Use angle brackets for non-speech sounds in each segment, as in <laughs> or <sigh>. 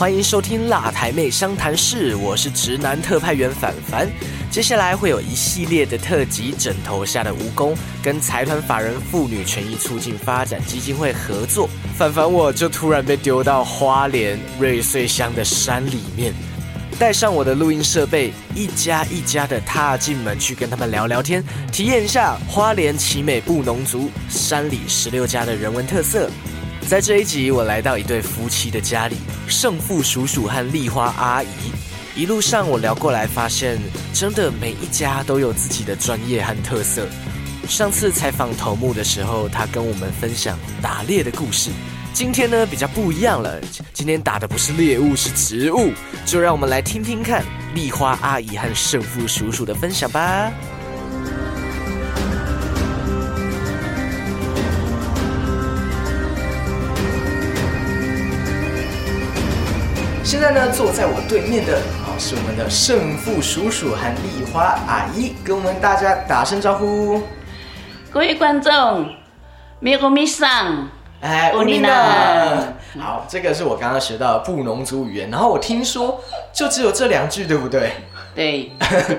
欢迎收听辣台妹商谈室，我是直男特派员凡凡。接下来会有一系列的特辑，枕头下的蜈蚣跟财团法人妇女权益促进发展基金会合作。凡凡我就突然被丢到花莲瑞穗乡的山里面，带上我的录音设备，一家一家的踏进门去跟他们聊聊天，体验一下花莲奇美布农族山里十六家的人文特色。在这一集，我来到一对夫妻的家里，胜负叔叔和丽花阿姨。一路上我聊过来，发现真的每一家都有自己的专业和特色。上次采访头目的时候，他跟我们分享打猎的故事。今天呢比较不一样了，今天打的不是猎物，是植物。就让我们来听听看丽花阿姨和胜负叔叔的分享吧。现在呢，坐在我对面的啊，是我们的胜负叔叔和丽花阿姨，跟我们大家打声招呼。各位观众，米国米桑，哎，乌尼娜好，这个是我刚刚学到的布农族语言，然后我听说就只有这两句，对不对？对，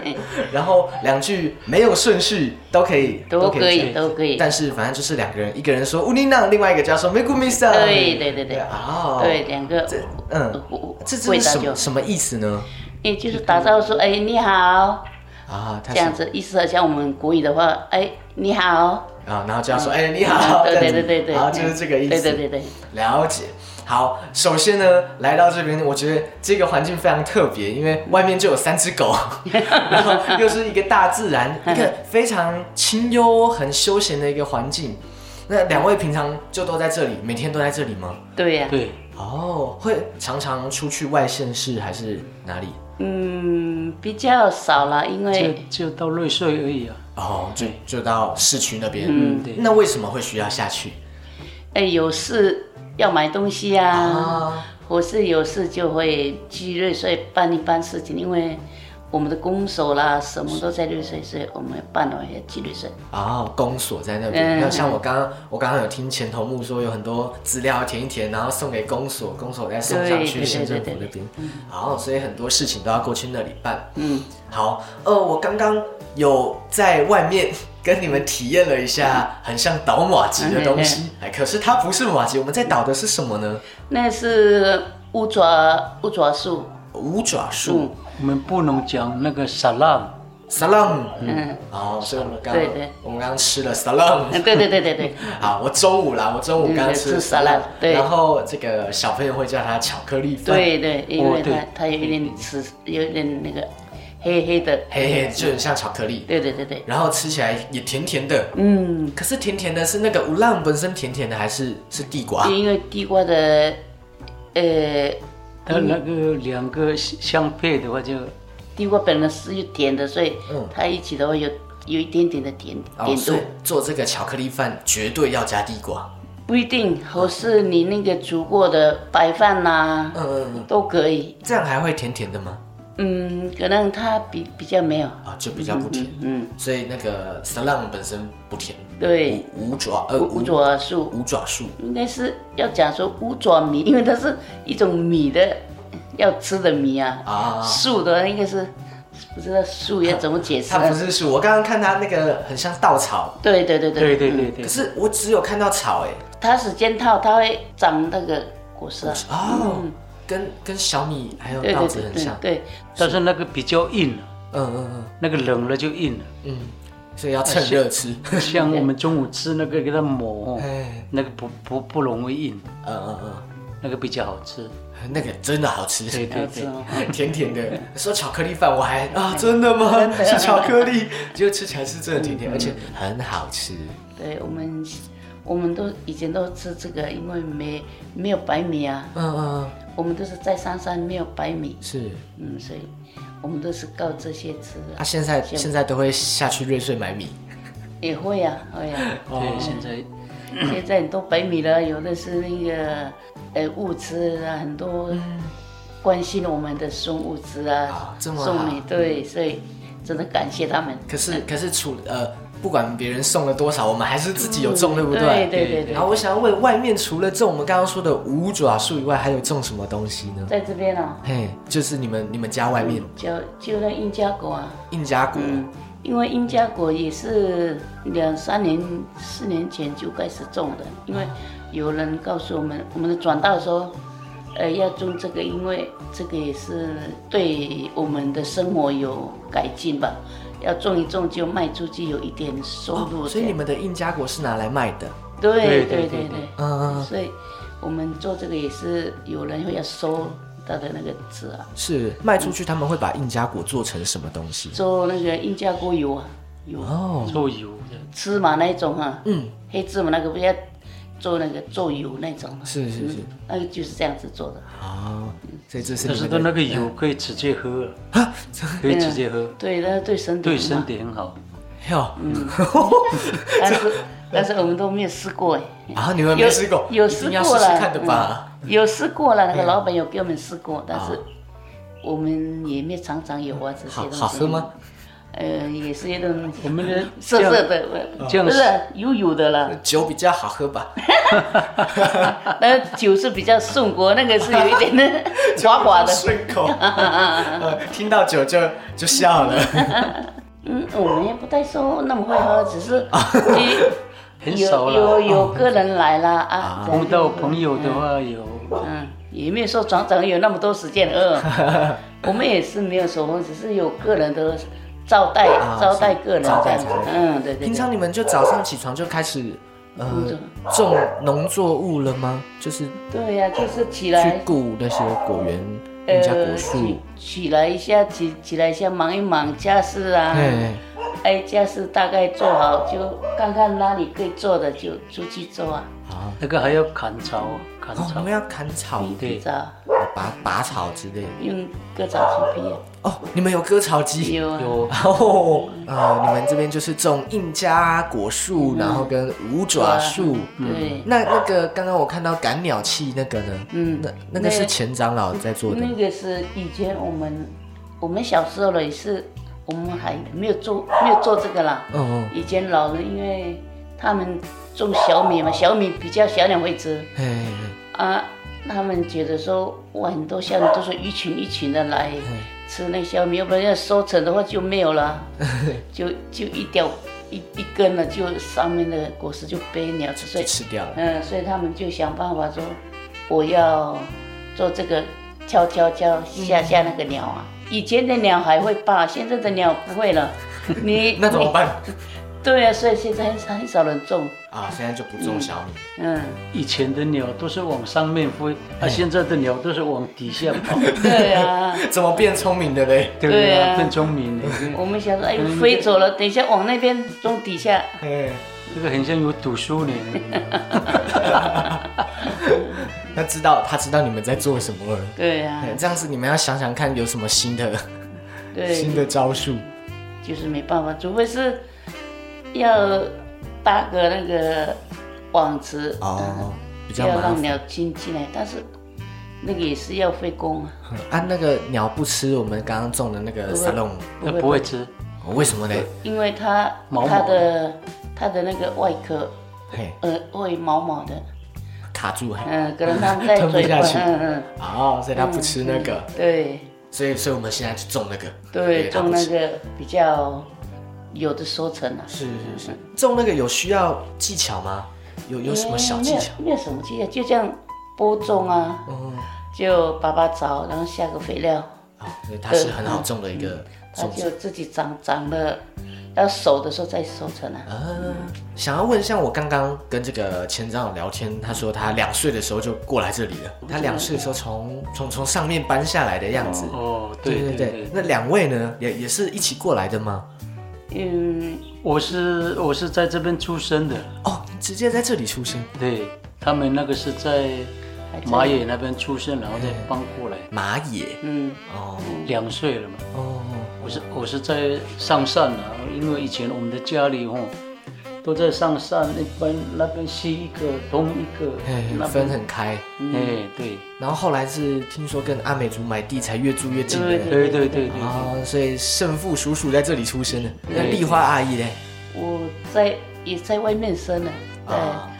<laughs> 然后两句没有顺序都可以，都可以，都可以。但是反正就是两个人，一个人说乌尼娜，另外一个叫说梅古米萨。对对对对，哦，对，两个，嗯，这这是什么什么意思呢？哎，就是打招呼说，哎，你好，啊，他这样子，意思好像我们国语的话，哎，你好，啊，然后这样说，哎，你好，对对对对对，好，就是这个意思。对对对对，了解。好，首先呢，来到这边，我觉得这个环境非常特别，因为外面就有三只狗，<laughs> 然后又是一个大自然，<laughs> 一个非常清幽、很休闲的一个环境。那两位平常就都在这里，每天都在这里吗？对呀，对，哦，会常常出去外县市还是哪里？嗯，比较少了，因就为就到瑞穗而已啊。哦，就就到市区那边。嗯，对。那为什么会需要下去？哎有事要买东西啊，啊，或是有事就会去瑞穗办一办事情，因为我们的公所啦，什么都在瑞穗，所以我们办了也去瑞穗。哦，公所在那边。嗯那像我刚刚，我刚刚有听前头目说，有很多资料要填一填，然后送给公所，公所再送上去县政府那边。好，所以很多事情都要过去那里办。嗯，好，呃，我刚刚有在外面跟你们体验了一下，很像倒马吉的东西。哎，可是它不是马吉，我们在倒的是什么呢？那是乌爪乌爪树，五爪树。嗯。我们不能讲那个沙浪，，salam。嗯，哦，所以我们刚对对。我们刚刚吃了 salam。嗯对对对对对，<laughs> 好，我中午啦，我中午刚刚吃嗯吃沙拉对。然后这个小朋友会叫它巧克力饭，对对，因为它它有一点吃，有一点那个黑黑的，黑黑就很像巧克力，对对对对，然后吃起来也甜甜的。嗯，可是甜甜的是那个乌浪本身甜甜的，还是是地瓜？因为地瓜的，呃，它那个两个相配的话就地瓜本来是有甜的，所以嗯它一起的话有有一点点的甜哦，甜度所以，做这个巧克力饭绝对要加地瓜。不一定，或是你那个煮过的白饭呐、嗯嗯嗯，都可以。这样还会甜甜的吗？嗯，可能它比比较没有，啊，就比较不甜。嗯，所以那个 salam 本身不甜。对，五五爪呃五五爪树五爪树应该是要讲说五爪米，<laughs> 因为它是一种米的要吃的米啊。啊。树的应该是不知道树要怎么解释它啊？不是树，我刚刚看它那个很像稻草，对对对对对，对对对可，是我只有看到草哎。它是间套它会长那个果实啊。哦，跟跟小米还有稻子很像。对对，但是那个比较硬，嗯嗯嗯那个冷了就硬了。嗯，所以要趁热吃。像我们中午吃那个给它抹，哦哎，那个不不不容易硬，嗯嗯嗯，那个比较好吃。那个真的好吃，对对。<laughs> 甜甜的。说巧克力饭，我还啊，真的吗？是巧克力，就吃起来是真的甜甜，而且很好吃。对我们，我们都以前都吃这个，因为没没有白米啊，嗯嗯嗯，我们都是在山上没有白米，是。嗯，所以我们都是靠这些吃的。他现在现在都会下去瑞穗买米。也会啊，会啊。对，现在现在很多白米了，有的是那个呃物资啊，很多关心我们的送物资啊送米，对，所以真的感谢他们。可是可是除呃不管别人送了多少，我们还是自己有种，对不对？对对对对。好，我想要问，外面除了种我们刚刚说的五爪树以外，还有种什么东西呢？在这边啊，嘿，就是你们你们家外面就就那印加果啊，印加果，因为印加果也是两三年、四年前就开始种的，因为有人告诉我们，我们的转道说，呃，要种这个，因为这个也是对我们的生活有改进吧，要种一种就卖出去有一点收入。所以你们的印加果是拿来卖的？对对对对，嗯，所以我们做这个也是有人会要收。它的那个籽啊，是卖出去，他们会把印加果做成什么东西？做那个印加果油啊，油哦，做油的芝麻那一种啊，嗯，黑芝麻那个不要做那个做油那种，是是是，那个就是这样子做的。啊。所以这是可是那个油可以直接喝。啊，可以直接喝，对，那对身体对身体很好。哟，嗯，<laughs> 但是但是我们都没有试过。哎，啊，你们没试过，有试过了，看的吧。有试过了，那个老板有给我们试过，但是我们也没常常有啊这些东西。好喝吗？呃，也是一种我们的涩涩的，不是油油的了。酒比较好喝吧？<laughs> 那酒是比较顺口，那个是有一点的 <laughs> 滑滑的。顺口。<laughs> 听到酒就就笑了。嗯，我们也不太说那么会喝，只是。很少了，有有有个人来了啊，碰到朋友的话有，嗯，也没有说常常有那么多时间呃，我们也是没有手风，只是有个人的招待招待个人这样子，嗯，对对。平常你们就早上起床就开始呃种农作物了吗？就是对呀，就是起来去顾那些果园，人家果树，起来一下起起来一下忙一忙家事啊。哎，家事大概做好，就看看哪里可以做的，就出去做啊。啊，那个还要砍草，砍草。我们要砍草，对，拔拔草之类的。用割草机劈。哦，你们有割草机？有有。然后，呃，你们这边就是种印加果树，然后跟五爪树。对。那那个刚刚我看到赶鸟器那个呢？嗯，那那个是前长老在做的。那个是以前我们我们小时候了也是。我们还没有做，没有做这个啦。嗯嗯。以前老人因为他们种小米嘛，小米比较小两位吃。哎啊，他们觉得说，哇，很多小米都是一群一群的来吃那小米，要不然要收成的话就没有了，<laughs> 就就一掉一一根了，就上面的果实就被鸟吃，所以吃掉了。嗯，所以他们就想办法说，我要做这个，敲敲敲吓吓那个鸟啊。以前的鸟还会怕，现在的鸟不会了。<laughs> 你那怎么办？对啊，所以现在很很少人种啊。现在就不种小米。嗯，以前的鸟都是往上面飞，啊，现在的鸟都是往底下跑。对啊。<laughs> 怎么变聪明的嘞？对啊，变聪明。我们想说，哎，飞走了，等一下往那边种底下。哎，这个很像有读书呢。<laughs> 他知道，他知道你们在做什么了。对呀，这样子你们要想想看有什么新的，对，新的招数。就是没办法，除非是要搭个那个网子哦，比较要让鸟进进来，但是那个也是要费工啊。<laughs> 啊，那个鸟不吃我们刚刚种的那个沙龙，那不会吃，为什么呢？因为它它的它的那个外壳，嘿，呃，会毛毛的。卡住，嗯，可能他们在 <laughs> 吞不下去，嗯嗯，哦，所以他不吃那个，对，所以所以我们现在去种那个，对，种那个比较有的收成啊，是是是，种那个有需要技巧吗？有有什么小技巧？没有什么技巧，就这样播种啊，嗯，就拔拔草，然后下个肥料，哦，所以它是很好种的一个，它就自己长长了。要熟的时候再收成啊。嗯，想要问，像我刚刚跟这个前长老聊天，他说他两岁的时候就过来这里了。他两岁的时候从从从上面搬下来的样子。哦，对对对。那两位呢，也也是一起过来的吗？嗯，我是我是在这边出生的。哦，直接在这里出生。对他们那个是在马野那边出生，然后再搬过来。马野。嗯。哦，两岁了嘛。哦。我是我是在上山啊，因为以前我们的家里哦，都在上山，那边那边西一个东一个，哎，分很开，哎，对。然后后来是听说跟阿美族买地才越住越近的，对对对对。啊，所以胜父叔叔在这里出生的，那丽花阿姨嘞，我在也在外面生了，对，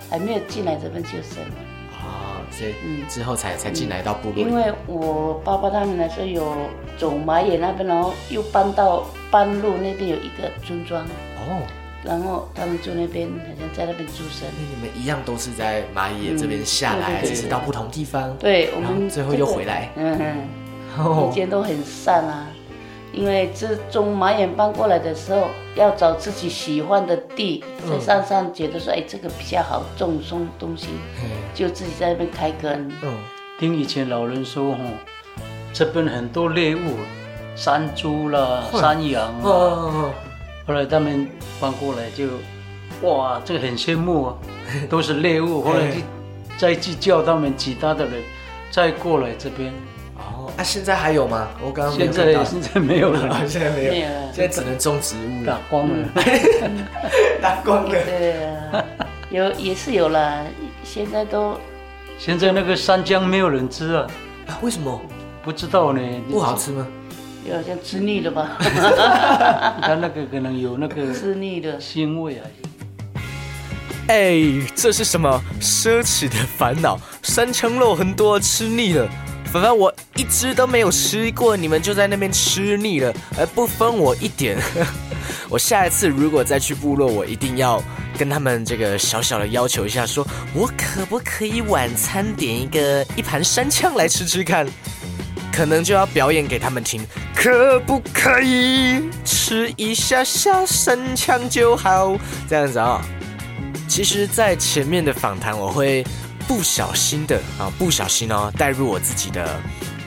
还没有进来这边就生了。啊，所以嗯之后才才进来到部落。因为我爸爸他们来说有走马野那边，然后又搬到半路那边有一个村庄。哦。然后他们住那边，好像在那边出生。那你们一样都是在蚂蚁这边下来，只是到不同地方。对，我们最后又回来。嗯嗯，以前都很散啊，因为自从马眼搬过来的时候，要找自己喜欢的地，在山上觉得说，哎，这个比较好种松东西，就自己在那边开根。嗯，听以前老人说，哈，这边很多猎物，山猪啦，山羊啊。后来他们搬过来就，哇，这个很羡慕啊，<laughs> 都是猎物。后来就再去叫他们其他的人再过来这边。哦，啊现在还有吗？我刚刚现在现在没有了，现在没有，现在只能种植物打光了，<laughs> 打光了。对啊，有也是有了，现在都。现在那个山姜没有人吃啊？为什么？不知道呢。不好吃吗？有好像吃腻了吧？<laughs> 他那个可能有那个吃腻的腥味啊。哎，这是什么奢侈的烦恼？三枪肉很多，吃腻了。凡凡我一只都没有吃过，你们就在那边吃腻了，而不分我一点。<laughs> 我下一次如果再去部落，我一定要跟他们这个小小的要求一下，说我可不可以晚餐点一个一盘山枪来吃吃看？可能就要表演给他们听，可不可以吃一下下神枪就好？这样子啊。其实，在前面的访谈，我会不小心的啊，不小心哦，带入我自己的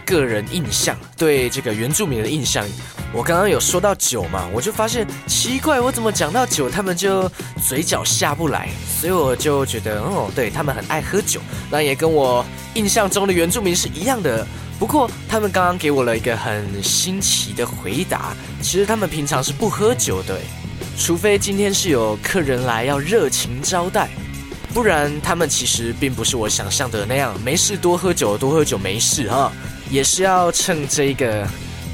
个人印象，对这个原住民的印象。我刚刚有说到酒嘛，我就发现奇怪，我怎么讲到酒，他们就嘴角下不来，所以我就觉得，哦，对他们很爱喝酒，那也跟我印象中的原住民是一样的。不过，他们刚刚给我了一个很新奇的回答。其实他们平常是不喝酒的，除非今天是有客人来要热情招待，不然他们其实并不是我想象的那样，没事多喝酒，多喝酒没事哈。也是要趁这一个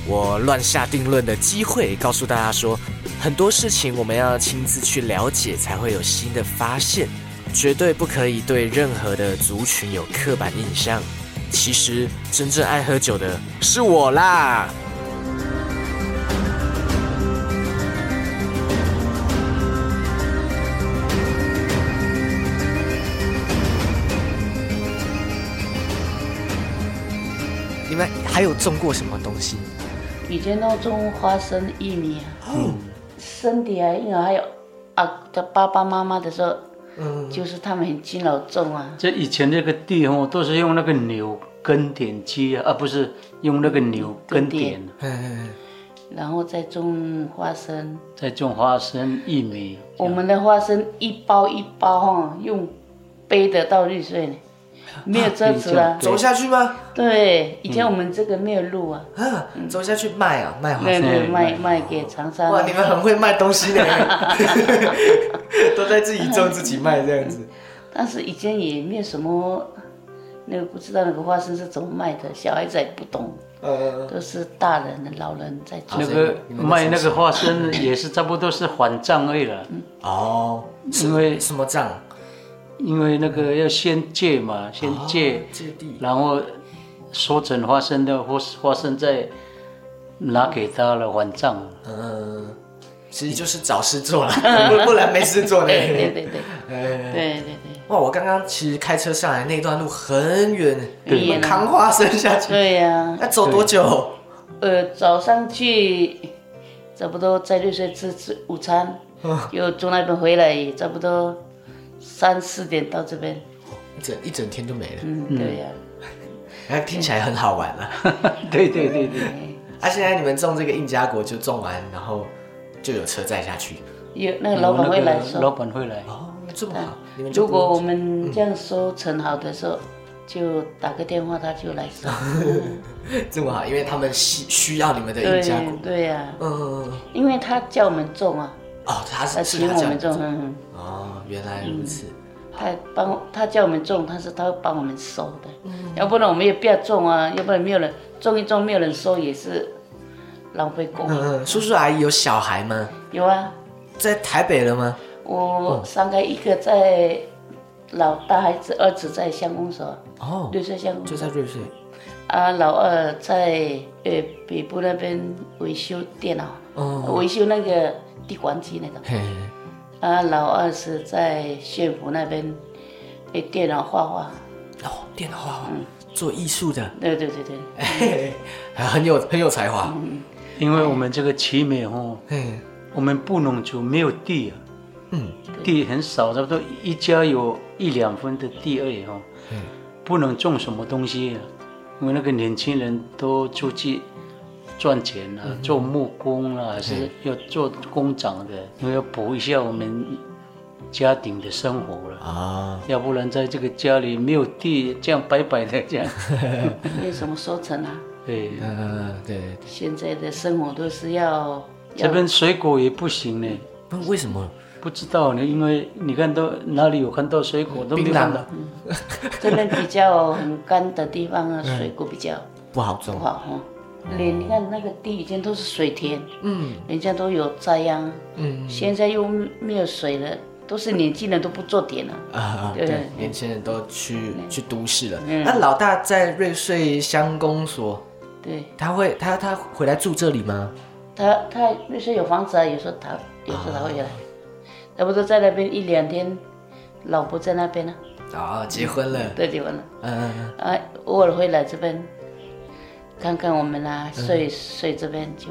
我乱下定论的机会，告诉大家说，很多事情我们要亲自去了解，才会有新的发现，绝对不可以对任何的族群有刻板印象。其实真正爱喝酒的是我啦！你们还有种过什么东西？以前都种花生、玉米啊，生的啊，因为还有啊的爸爸妈妈的时候。嗯，就是他们很勤劳种啊。这以前那个地哦，都是用那个牛耕田机啊，而不是用那个牛耕点。然后再种花生，再种花生、玉米。我们的花生一包一包哈，用背的到绿色呢。没有车子啊，走下去吗？对，以前我们这个没有路啊。啊，走下去卖啊，卖花生，卖卖给长沙。哇，你们很会卖东西的，<laughs> 都在自己种自己卖这样子。但是以前也没有什么，那个不知道那个花生是怎么卖的，小孩子也不懂，呃，都是大人的老人在做。那个卖那个花生也是差不多是还账而已了。哦，因为什么账？因为那个要先借嘛，先借，然后收成花生的或花生再拿给他了还账。嗯，其实就是找事做了，不 <laughs> 不然没事做呢。对对对，对对对。哇，我刚刚其实开车上来那段路很远，你们扛花生下去。对呀。要走多久？呃，早上去，差不多在绿水吃吃午餐，又从那边回来，差不多。三四点到这边，一整一整天都没了。嗯，对呀。哎，听起来很好玩 <laughs> 了。对对对对。啊，现在你们种这个印加果就种完，然后就有车载下去。有那个老板会来收。老板会来。哦，这么好。如果我们这样收成好的时候，就打个电话，他就来收。<laughs> 这么好，因为他们需需要你们的印加果。对呀。嗯。因为他叫我们种啊。哦，他是请我们种。哦，原来如此。他帮他叫我们种，他是他会帮我们收的。嗯，要不然我们也不要种啊，要不然没有人种一种，没有人收也是浪费工。嗯，叔叔阿姨有小孩吗？有啊，在台北了吗？我三个，一个在老大孩子，儿子在乡公所，哦，瑞穗乡公所，就在瑞穗。啊，老二在呃北部那边维修电脑，哦，维修那个地关机那个。嘿。啊，老二是在县府那边，诶，电脑画画。哦，电脑画画，做艺术的。对对对对。<laughs> 很有很有才华。因为我们这个奇美哦，我们布农族没有地啊，嗯，地很少，差不多一家有一两分的地而已哈，嗯，不能种什么东西，因为那个年轻人都出去赚钱啊，做木工啊，还是要做工长的，因为要补一下我们家庭的生活了啊，要不然在这个家里没有地，这样白白的这样，<laughs> 没有什么收成啊。<laughs> 对，嗯，对。现在的生活都是要，这边水果也不行呢。那为什么？不知道呢，因为你看到哪里有看到水果都没有看到。这边比较很干的地方啊，水果比较不好种。不好哈。连你看那个地以前都是水田，嗯，人家都有栽秧，嗯，现在又没有水了，都是年轻人都不做田了啊。对，年轻人都去去都市了。那老大在瑞穗乡公所。对，他会他他回来住这里吗？他他瑞穗有房子啊，有时候他有时候他会来，他不是在那边一两天，老婆在那边呢。啊，结婚了。对，结婚了。嗯嗯嗯。啊，偶尔会来这边看看我们啊，睡睡这边就，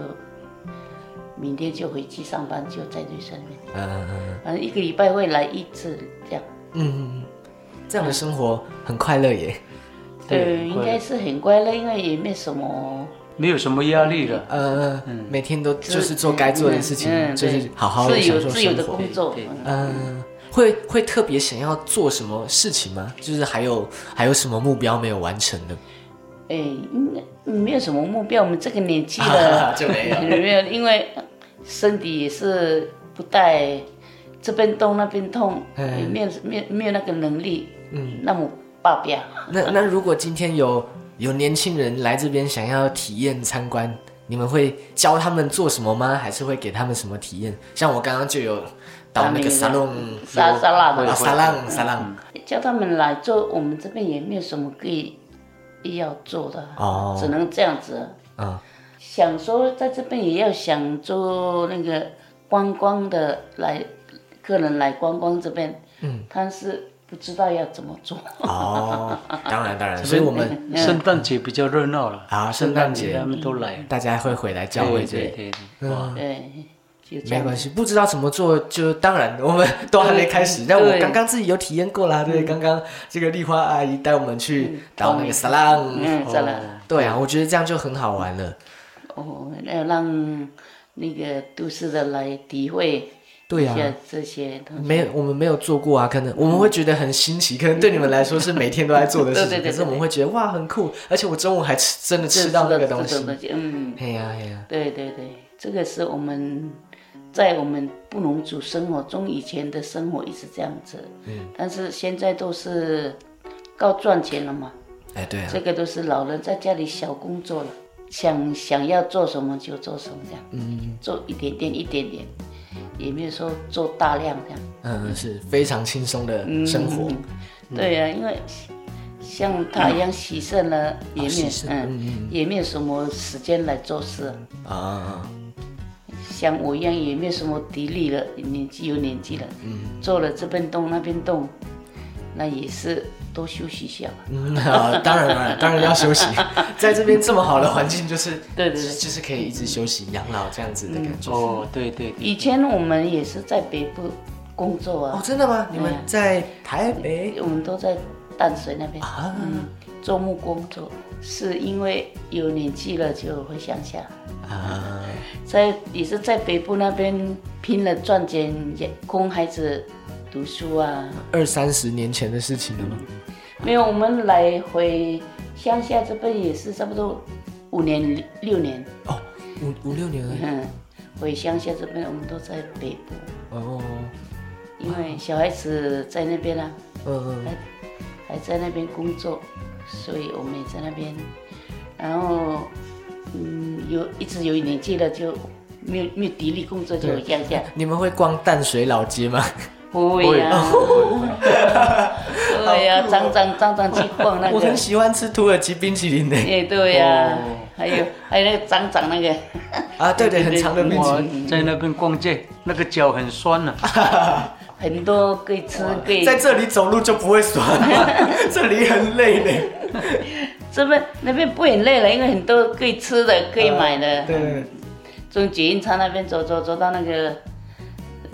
明天就回去上班，就在瑞士那边。嗯嗯嗯。反正一个礼拜会来一次这样。嗯嗯嗯，这样的生活很快乐耶。对，应该是很快乐，因为也没什么，没有什么压力了。呃，每天都就是做该做的事情，就是好好的享受生活。嗯，会会特别想要做什么事情吗？就是还有还有什么目标没有完成的？哎，应该没有什么目标。我们这个年纪了就 <laughs> 没有，没有，因为身体也是不带这边动那边痛，没有没有没有那个能力，嗯，那么。爆表。那那如果今天有有年轻人来这边想要体验参观，你们会教他们做什么吗？还是会给他们什么体验？像我刚刚就有到那个沙龙沙沙拉的沙浪沙浪，叫他们来做，我们这边也没有什么可以要做的哦，只能这样子。啊。想说在这边也要想做那个观光的来客人来观光这边，嗯，但是。不知道要怎么做。哦，当然当然，<laughs> 所以我们圣诞节比较热闹了啊，圣诞节。他们都来，大家会回来教会这，对对对，没关系，不知道怎么做就当然我们都还没开始，但我刚刚自己有体验过啦，对，刚刚这个丽花阿姨带我们去到那个沙浪，嗯，沙浪，对啊，我觉得这样就很好玩了，哦，要让那个都市的来体会。对呀，这些没有，我们没有做过啊。可能我们会觉得很新奇，可能对你们来说是每天都在做的事情。<laughs> 可是我们会觉得哇，很酷，而且我中午还吃，真的吃到那个东西。嗯，嘿呀嘿呀。对对对，这个是我们在我们布农族生活中以前的生活一直这样子。嗯。但是现在都是靠赚钱了嘛。哎，对啊。这个都是老人在家里小工作了，想想要做什么就做什么这样。嗯。做一点点，一点点。也没有说做大量这样，嗯，是非常轻松的生活。对呀，因为像他一样牺牲了，也没有，嗯，也没有什么时间来做事啊。像我一样也没有什么体力了，年纪有年纪了，嗯，做了这边动那边动，那也是。多休息一下。嗯，<laughs> 当然当然当然要休息，<laughs> 在这边这么好的环境，就是对对对，就是可以一直休息养老这样子的感觉。哦，对对。以前我们也是在北部工作啊。哦，真的吗？你们在台北？我们都在淡水那边啊，做木工作。是因为有年纪了就回乡下啊，在也是在北部那边拼了赚钱也供孩子读书啊。二三十年前的事情了吗？没有，我们来回乡下这边也是差不多五年六年哦，五五六年了。嗯，回乡下这边我们都在北部哦，因为小孩子在那边啊，嗯嗯，还还在那边工作，所以我们也在那边。然后嗯，有一直有一年纪了就没有没有体力工作就这样这样。<laughs> 你们会逛淡水老街吗？<laughs> 不会呀，<laughs> 对呀，常常常常去逛那个。我很喜欢吃土耳其冰淇淋的。哎，对呀，还有还有那个长长那个。啊，对对，很长的冰淇淋，在那边逛街，那个脚很酸呢。很多可以吃，可以。在这里走路就不会酸了，<laughs> 这里很累的。这边那边不很累了，因为很多可以吃的，可以买的。对。从捷运站那边走走走到那个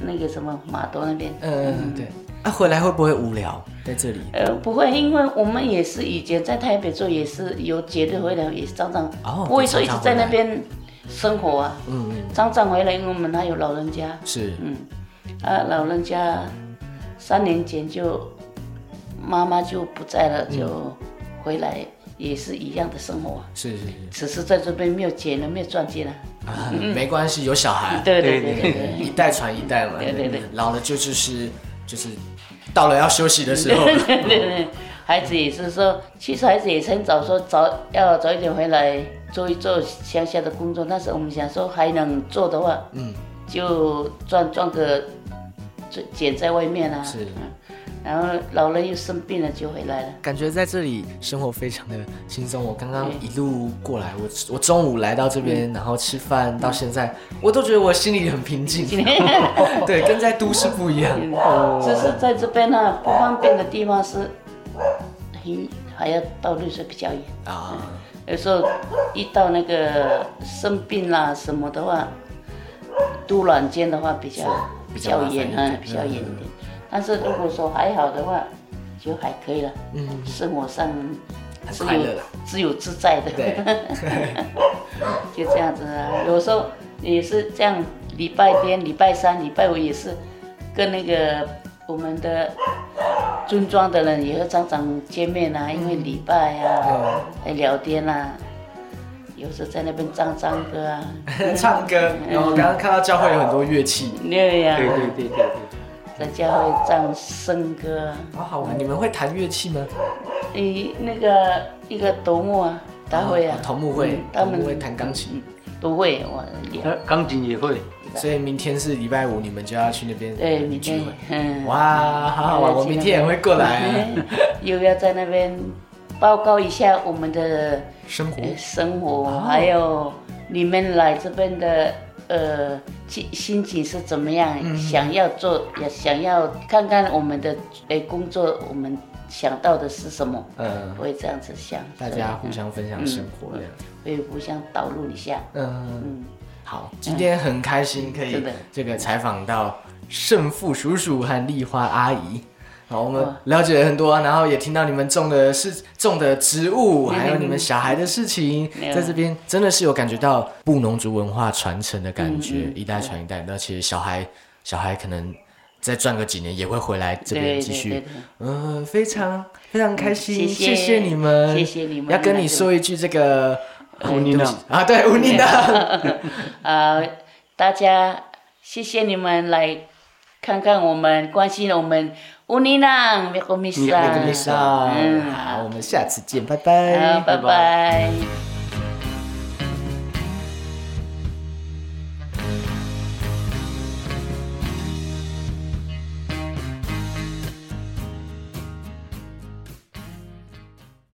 那个什么码头那边。嗯，对。啊，回来会不会无聊在这里？呃，不会，因为我们也是以前在台北做，也是有节日回来，也是常常不会说一直在那边生活啊。嗯嗯。常常回来，因为我们还有老人家。是。嗯。啊，老人家三年前就妈妈就不在了，就回来也是一样的生活。是是是，只是在这边没有钱了，没有赚钱了。啊，没关系，有小孩。<laughs> 对对对对，一代传一代嘛。对对对，老了就就是就是到了要休息的时候。<laughs> 对对对，孩子也是说，其实孩子也很早说早要早一点回来做一做乡下的工作，但是我们想说还能做的话，嗯。就赚赚个，捡在外面啊。是。然后老人又生病了，就回来了。感觉在这里生活非常的轻松。我刚刚一路过来，我我中午来到这边，然后吃饭到现在，我都觉得我心里很平静。<laughs> 对，跟在都市不一样。只是在这边呢，不方便的地方是，很还要到绿色比较远啊。有时候一到那个生病啦什么的话。都软件的话比较比较远啊，比较远一点。但是如果说还好的话，就还可以了。嗯，生活上自由自由自在的。对，<laughs> 就这样子啊。有时候也是这样，礼拜天、礼拜三、礼拜五也是跟那个我们的村庄的人也会常常见面啊，因为礼拜啊，来聊天啊。有时在那边唱 <laughs> 唱歌啊，唱歌。然后刚刚看到教会有很多乐器。对呀。对对对对对。在教会唱圣歌。好好玩，你们会弹乐器吗？诶，那个一个头目啊，他会啊。头目会，他们会弹钢琴。都会，我。钢琴也会。所以明天是礼拜五，你们就要去那边。对，明天。嗯。哇，好好玩，我明天也会过来。<laughs> 又要在那边。报告一下我们的生活，生活，还有你们来这边的呃心心情是怎么样？想要做，也想要看看我们的诶工作，我们想到的是什么？嗯，会这样子想，大家互相分享生活，会互相导入一下。嗯嗯，好，今天很开心可以这个采访到胜负叔叔和丽花阿姨。好，我们了解了很多，然后也听到你们种的是种的植物，还有你们小孩的事情，在这边真的是有感觉到布农族文化传承的感觉，一代传一代。那其实小孩小孩可能再转个几年也会回来这边继续，嗯，非常非常开心，谢谢你们，谢谢你们。要跟你说一句这个乌尼娜啊，对乌尼娜，啊，<laughs> 大家谢谢你们来看看我们，关心我们。乌尼娜，米古米萨，米古米莎，嗯，好，我们下次见，拜拜，好，拜拜。